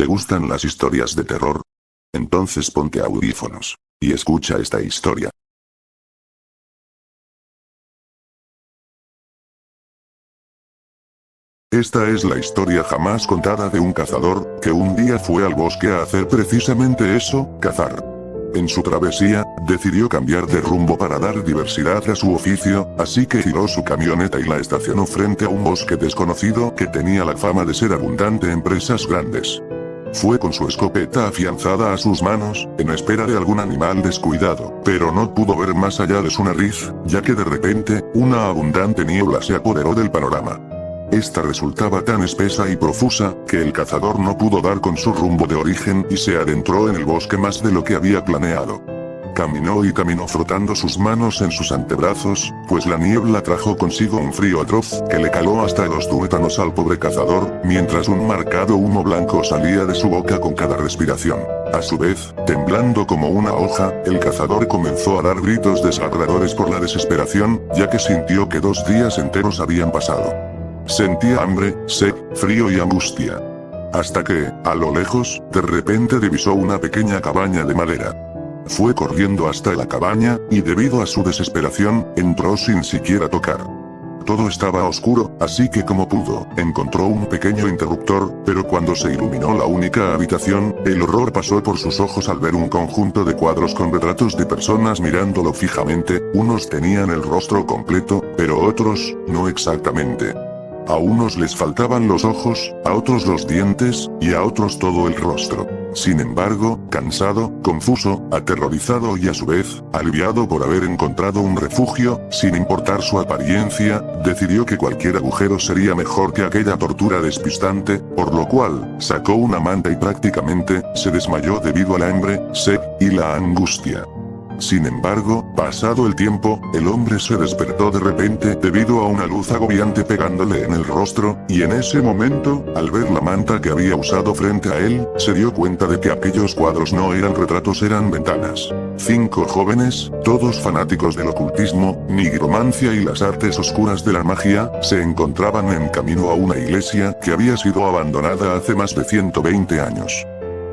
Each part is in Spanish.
¿Te gustan las historias de terror? Entonces ponte audífonos. Y escucha esta historia. Esta es la historia jamás contada de un cazador, que un día fue al bosque a hacer precisamente eso, cazar. En su travesía, decidió cambiar de rumbo para dar diversidad a su oficio, así que giró su camioneta y la estacionó frente a un bosque desconocido que tenía la fama de ser abundante en presas grandes. Fue con su escopeta afianzada a sus manos, en espera de algún animal descuidado, pero no pudo ver más allá de su nariz, ya que de repente, una abundante niebla se apoderó del panorama. Esta resultaba tan espesa y profusa, que el cazador no pudo dar con su rumbo de origen y se adentró en el bosque más de lo que había planeado. Caminó y caminó frotando sus manos en sus antebrazos, pues la niebla trajo consigo un frío atroz que le caló hasta los tuétanos al pobre cazador, mientras un marcado humo blanco salía de su boca con cada respiración. A su vez, temblando como una hoja, el cazador comenzó a dar gritos desgarradores por la desesperación, ya que sintió que dos días enteros habían pasado. Sentía hambre, sed, frío y angustia. Hasta que, a lo lejos, de repente divisó una pequeña cabaña de madera. Fue corriendo hasta la cabaña, y debido a su desesperación, entró sin siquiera tocar. Todo estaba oscuro, así que como pudo, encontró un pequeño interruptor, pero cuando se iluminó la única habitación, el horror pasó por sus ojos al ver un conjunto de cuadros con retratos de personas mirándolo fijamente, unos tenían el rostro completo, pero otros, no exactamente. A unos les faltaban los ojos, a otros los dientes, y a otros todo el rostro. Sin embargo, cansado, confuso, aterrorizado y a su vez, aliviado por haber encontrado un refugio, sin importar su apariencia, decidió que cualquier agujero sería mejor que aquella tortura despistante, por lo cual, sacó una manta y prácticamente, se desmayó debido a la hambre, sed, y la angustia. Sin embargo, pasado el tiempo, el hombre se despertó de repente debido a una luz agobiante pegándole en el rostro, y en ese momento, al ver la manta que había usado frente a él, se dio cuenta de que aquellos cuadros no eran retratos eran ventanas. Cinco jóvenes, todos fanáticos del ocultismo, nigromancia y las artes oscuras de la magia, se encontraban en camino a una iglesia que había sido abandonada hace más de 120 años.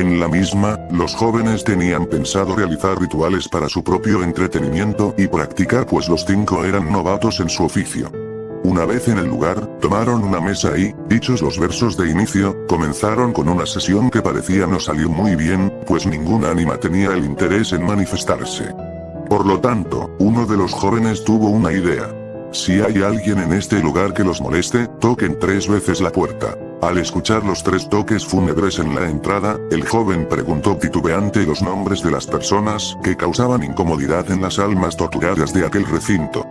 En la misma, los jóvenes tenían pensado realizar rituales para su propio entretenimiento y practicar pues los cinco eran novatos en su oficio. Una vez en el lugar, tomaron una mesa y, dichos los versos de inicio, comenzaron con una sesión que parecía no salir muy bien, pues ningún ánima tenía el interés en manifestarse. Por lo tanto, uno de los jóvenes tuvo una idea. Si hay alguien en este lugar que los moleste, toquen tres veces la puerta. Al escuchar los tres toques fúnebres en la entrada, el joven preguntó titubeante los nombres de las personas que causaban incomodidad en las almas torturadas de aquel recinto.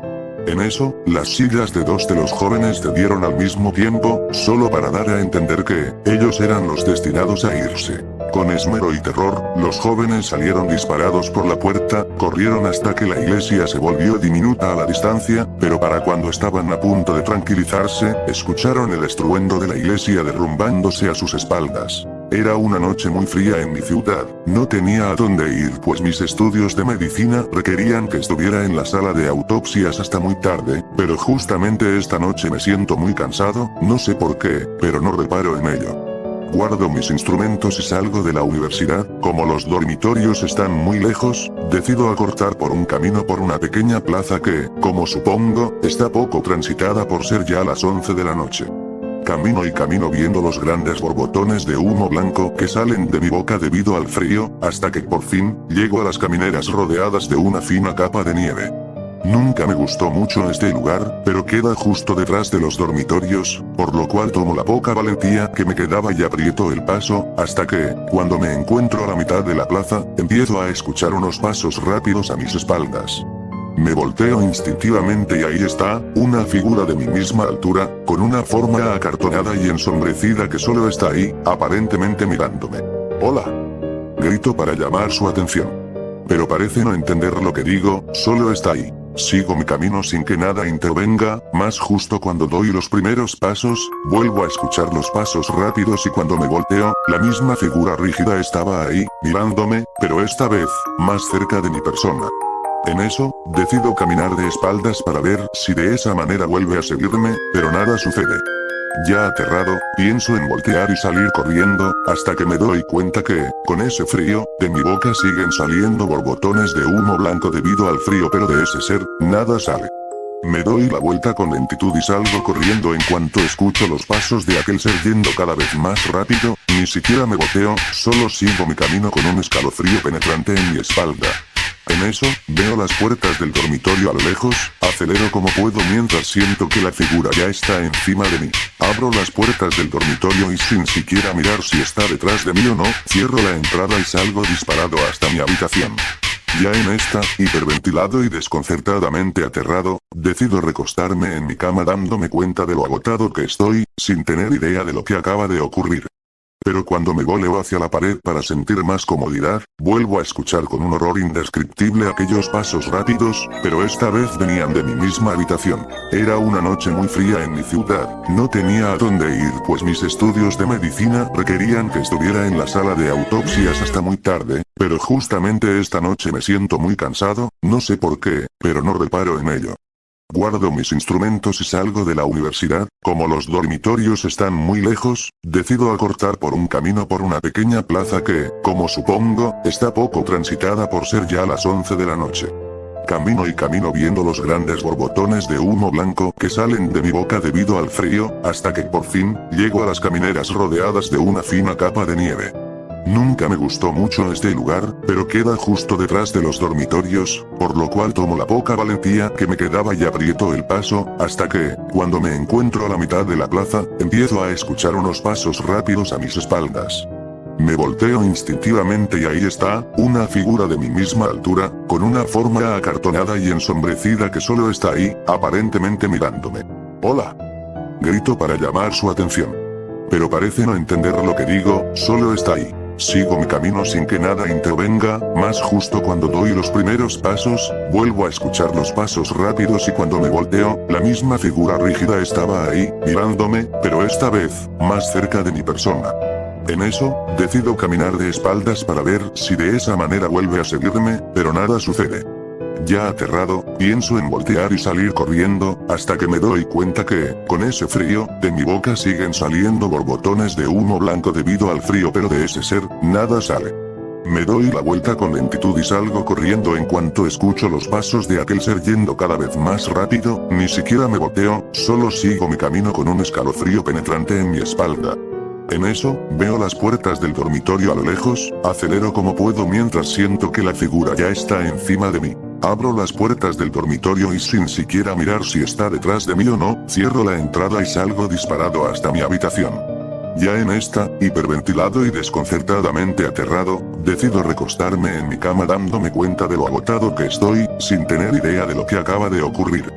En eso, las sillas de dos de los jóvenes dieron al mismo tiempo, solo para dar a entender que, ellos eran los destinados a irse. Con esmero y terror, los jóvenes salieron disparados por la puerta, corrieron hasta que la iglesia se volvió diminuta a la distancia, pero para cuando estaban a punto de tranquilizarse, escucharon el estruendo de la iglesia derrumbándose a sus espaldas. Era una noche muy fría en mi ciudad, no tenía a dónde ir pues mis estudios de medicina requerían que estuviera en la sala de autopsias hasta muy tarde, pero justamente esta noche me siento muy cansado, no sé por qué, pero no reparo en ello. Guardo mis instrumentos y salgo de la universidad, como los dormitorios están muy lejos, decido acortar por un camino por una pequeña plaza que, como supongo, está poco transitada por ser ya las 11 de la noche. Camino y camino viendo los grandes borbotones de humo blanco que salen de mi boca debido al frío, hasta que por fin, llego a las camineras rodeadas de una fina capa de nieve. Nunca me gustó mucho este lugar, pero queda justo detrás de los dormitorios, por lo cual tomo la poca valentía que me quedaba y aprieto el paso, hasta que, cuando me encuentro a la mitad de la plaza, empiezo a escuchar unos pasos rápidos a mis espaldas. Me volteo instintivamente y ahí está, una figura de mi misma altura, con una forma acartonada y ensombrecida que solo está ahí, aparentemente mirándome. Hola. Grito para llamar su atención. Pero parece no entender lo que digo, solo está ahí. Sigo mi camino sin que nada intervenga, más justo cuando doy los primeros pasos, vuelvo a escuchar los pasos rápidos y cuando me volteo, la misma figura rígida estaba ahí, mirándome, pero esta vez, más cerca de mi persona. En eso, decido caminar de espaldas para ver si de esa manera vuelve a seguirme, pero nada sucede. Ya aterrado, pienso en voltear y salir corriendo, hasta que me doy cuenta que, con ese frío, de mi boca siguen saliendo borbotones de humo blanco debido al frío pero de ese ser, nada sale. Me doy la vuelta con lentitud y salgo corriendo en cuanto escucho los pasos de aquel ser yendo cada vez más rápido, ni siquiera me boteo, solo sigo mi camino con un escalofrío penetrante en mi espalda. En eso, veo las puertas del dormitorio a lo lejos, acelero como puedo mientras siento que la figura ya está encima de mí. Abro las puertas del dormitorio y sin siquiera mirar si está detrás de mí o no, cierro la entrada y salgo disparado hasta mi habitación. Ya en esta, hiperventilado y desconcertadamente aterrado, decido recostarme en mi cama dándome cuenta de lo agotado que estoy, sin tener idea de lo que acaba de ocurrir. Pero cuando me voleo hacia la pared para sentir más comodidad, vuelvo a escuchar con un horror indescriptible aquellos pasos rápidos, pero esta vez venían de mi misma habitación. Era una noche muy fría en mi ciudad, no tenía a dónde ir pues mis estudios de medicina requerían que estuviera en la sala de autopsias hasta muy tarde, pero justamente esta noche me siento muy cansado, no sé por qué, pero no reparo en ello. Guardo mis instrumentos y salgo de la universidad, como los dormitorios están muy lejos, decido acortar por un camino por una pequeña plaza que, como supongo, está poco transitada por ser ya las 11 de la noche. Camino y camino viendo los grandes borbotones de humo blanco que salen de mi boca debido al frío, hasta que por fin, llego a las camineras rodeadas de una fina capa de nieve. Nunca me gustó mucho este lugar, pero queda justo detrás de los dormitorios, por lo cual tomo la poca valentía que me quedaba y aprieto el paso, hasta que, cuando me encuentro a la mitad de la plaza, empiezo a escuchar unos pasos rápidos a mis espaldas. Me volteo instintivamente y ahí está, una figura de mi misma altura, con una forma acartonada y ensombrecida que solo está ahí, aparentemente mirándome. Hola. Grito para llamar su atención. Pero parece no entender lo que digo, solo está ahí. Sigo mi camino sin que nada intervenga, más justo cuando doy los primeros pasos, vuelvo a escuchar los pasos rápidos y cuando me volteo, la misma figura rígida estaba ahí, mirándome, pero esta vez, más cerca de mi persona. En eso, decido caminar de espaldas para ver si de esa manera vuelve a seguirme, pero nada sucede. Ya aterrado, pienso en voltear y salir corriendo, hasta que me doy cuenta que, con ese frío, de mi boca siguen saliendo borbotones de humo blanco debido al frío pero de ese ser, nada sale. Me doy la vuelta con lentitud y salgo corriendo en cuanto escucho los pasos de aquel ser yendo cada vez más rápido, ni siquiera me volteo, solo sigo mi camino con un escalofrío penetrante en mi espalda. En eso, veo las puertas del dormitorio a lo lejos, acelero como puedo mientras siento que la figura ya está encima de mí. Abro las puertas del dormitorio y sin siquiera mirar si está detrás de mí o no, cierro la entrada y salgo disparado hasta mi habitación. Ya en esta, hiperventilado y desconcertadamente aterrado, decido recostarme en mi cama dándome cuenta de lo agotado que estoy, sin tener idea de lo que acaba de ocurrir.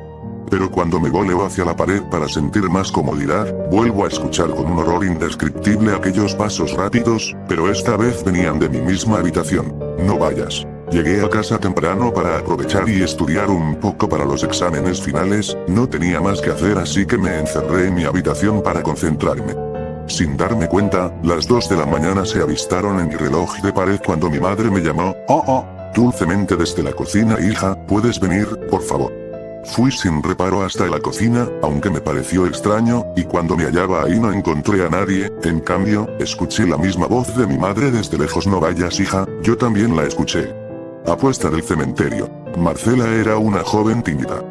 Pero cuando me voleo hacia la pared para sentir más comodidad, vuelvo a escuchar con un horror indescriptible aquellos pasos rápidos, pero esta vez venían de mi misma habitación. No vayas. Llegué a casa temprano para aprovechar y estudiar un poco para los exámenes finales, no tenía más que hacer así que me encerré en mi habitación para concentrarme. Sin darme cuenta, las 2 de la mañana se avistaron en mi reloj de pared cuando mi madre me llamó, oh oh, dulcemente desde la cocina hija, ¿puedes venir, por favor? Fui sin reparo hasta la cocina, aunque me pareció extraño, y cuando me hallaba ahí no encontré a nadie, en cambio, escuché la misma voz de mi madre desde lejos no vayas hija, yo también la escuché. Apuesta del cementerio. Marcela era una joven tímida.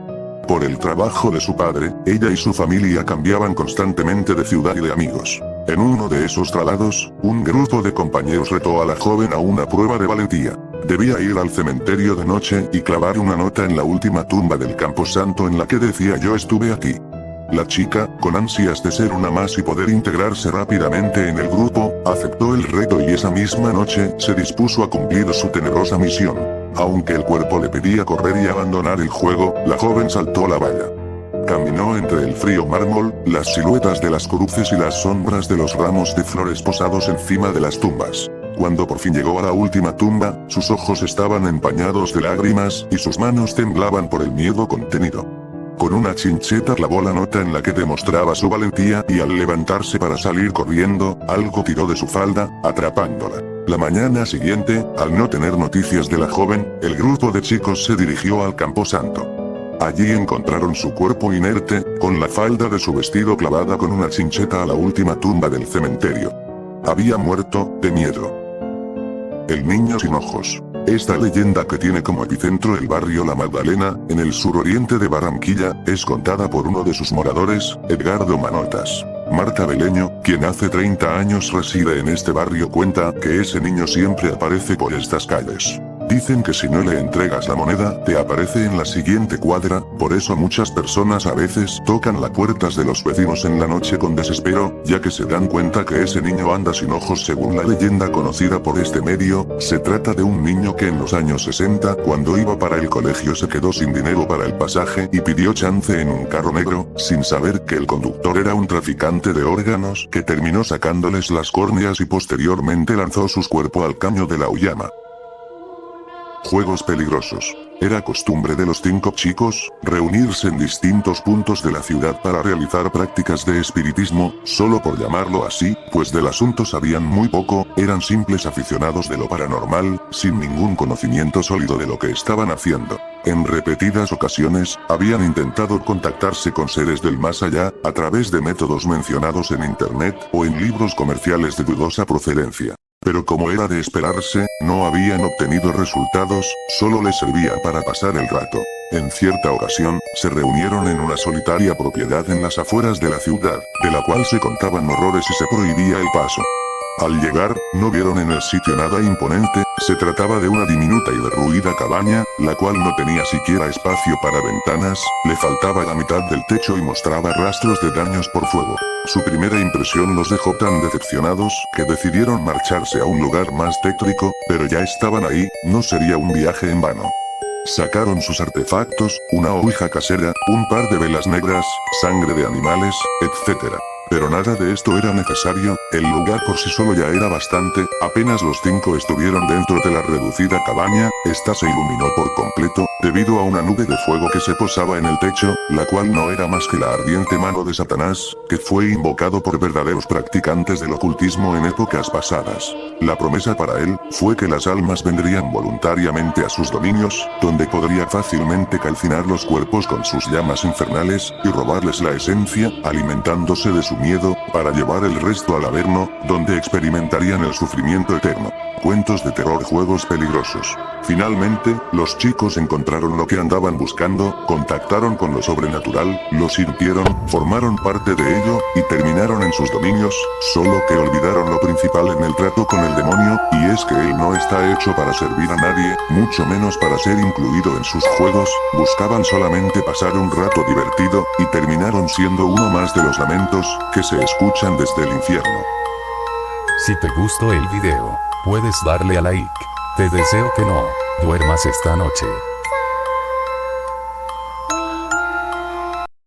Por el trabajo de su padre, ella y su familia cambiaban constantemente de ciudad y de amigos. En uno de esos traslados, un grupo de compañeros retó a la joven a una prueba de valentía. Debía ir al cementerio de noche y clavar una nota en la última tumba del camposanto en la que decía yo estuve aquí. La chica, con ansias de ser una más y poder integrarse rápidamente en el grupo, aceptó el reto y esa misma noche se dispuso a cumplir su tenerosa misión. Aunque el cuerpo le pedía correr y abandonar el juego, la joven saltó la valla. Caminó entre el frío mármol, las siluetas de las cruces y las sombras de los ramos de flores posados encima de las tumbas. Cuando por fin llegó a la última tumba, sus ojos estaban empañados de lágrimas y sus manos temblaban por el miedo contenido. Con una chincheta clavó la nota en la que demostraba su valentía y al levantarse para salir corriendo, algo tiró de su falda, atrapándola. La mañana siguiente, al no tener noticias de la joven, el grupo de chicos se dirigió al camposanto. Allí encontraron su cuerpo inerte, con la falda de su vestido clavada con una chincheta a la última tumba del cementerio. Había muerto, de miedo. El niño sin ojos. Esta leyenda que tiene como epicentro el barrio La Magdalena, en el suroriente de Barranquilla, es contada por uno de sus moradores, Edgardo Manotas. Marta Beleño, quien hace 30 años reside en este barrio cuenta que ese niño siempre aparece por estas calles. Dicen que si no le entregas la moneda, te aparece en la siguiente cuadra, por eso muchas personas a veces tocan las puertas de los vecinos en la noche con desespero, ya que se dan cuenta que ese niño anda sin ojos según la leyenda conocida por este medio, se trata de un niño que en los años 60, cuando iba para el colegio se quedó sin dinero para el pasaje y pidió chance en un carro negro, sin saber que el conductor era un traficante de órganos que terminó sacándoles las córneas y posteriormente lanzó sus cuerpos al caño de la Uyama. Juegos peligrosos. Era costumbre de los cinco chicos, reunirse en distintos puntos de la ciudad para realizar prácticas de espiritismo, solo por llamarlo así, pues del asunto sabían muy poco, eran simples aficionados de lo paranormal, sin ningún conocimiento sólido de lo que estaban haciendo. En repetidas ocasiones, habían intentado contactarse con seres del más allá, a través de métodos mencionados en internet, o en libros comerciales de dudosa procedencia. Pero como era de esperarse, no habían obtenido resultados, solo les servía para pasar el rato. En cierta ocasión, se reunieron en una solitaria propiedad en las afueras de la ciudad, de la cual se contaban horrores y se prohibía el paso. Al llegar, no vieron en el sitio nada imponente, se trataba de una diminuta y derruida cabaña, la cual no tenía siquiera espacio para ventanas, le faltaba la mitad del techo y mostraba rastros de daños por fuego. Su primera impresión los dejó tan decepcionados, que decidieron marcharse a un lugar más tétrico, pero ya estaban ahí, no sería un viaje en vano. Sacaron sus artefactos, una ouija casera, un par de velas negras, sangre de animales, etc. Pero nada de esto era necesario, el lugar por sí solo ya era bastante, apenas los cinco estuvieron dentro de la reducida cabaña, esta se iluminó por completo, debido a una nube de fuego que se posaba en el techo, la cual no era más que la ardiente mano de Satanás, que fue invocado por verdaderos practicantes del ocultismo en épocas pasadas. La promesa para él, fue que las almas vendrían voluntariamente a sus dominios, donde podría fácilmente calcinar los cuerpos con sus llamas infernales, y robarles la esencia, alimentándose de su miedo, para llevar el resto al averno, donde experimentarían el sufrimiento eterno. Cuentos de terror juegos peligrosos. Finalmente, los chicos encontraron lo que andaban buscando, contactaron con lo sobrenatural, lo sintieron, formaron parte de ello, y terminaron en sus dominios, solo que olvidaron lo principal en el trato con el demonio, y es que él no está hecho para servir a nadie, mucho menos para ser incluido en sus juegos, buscaban solamente pasar un rato divertido, y terminaron siendo uno más de los lamentos, que se escuchan desde el infierno. Si te gustó el video, puedes darle a like. Te deseo que no duermas esta noche.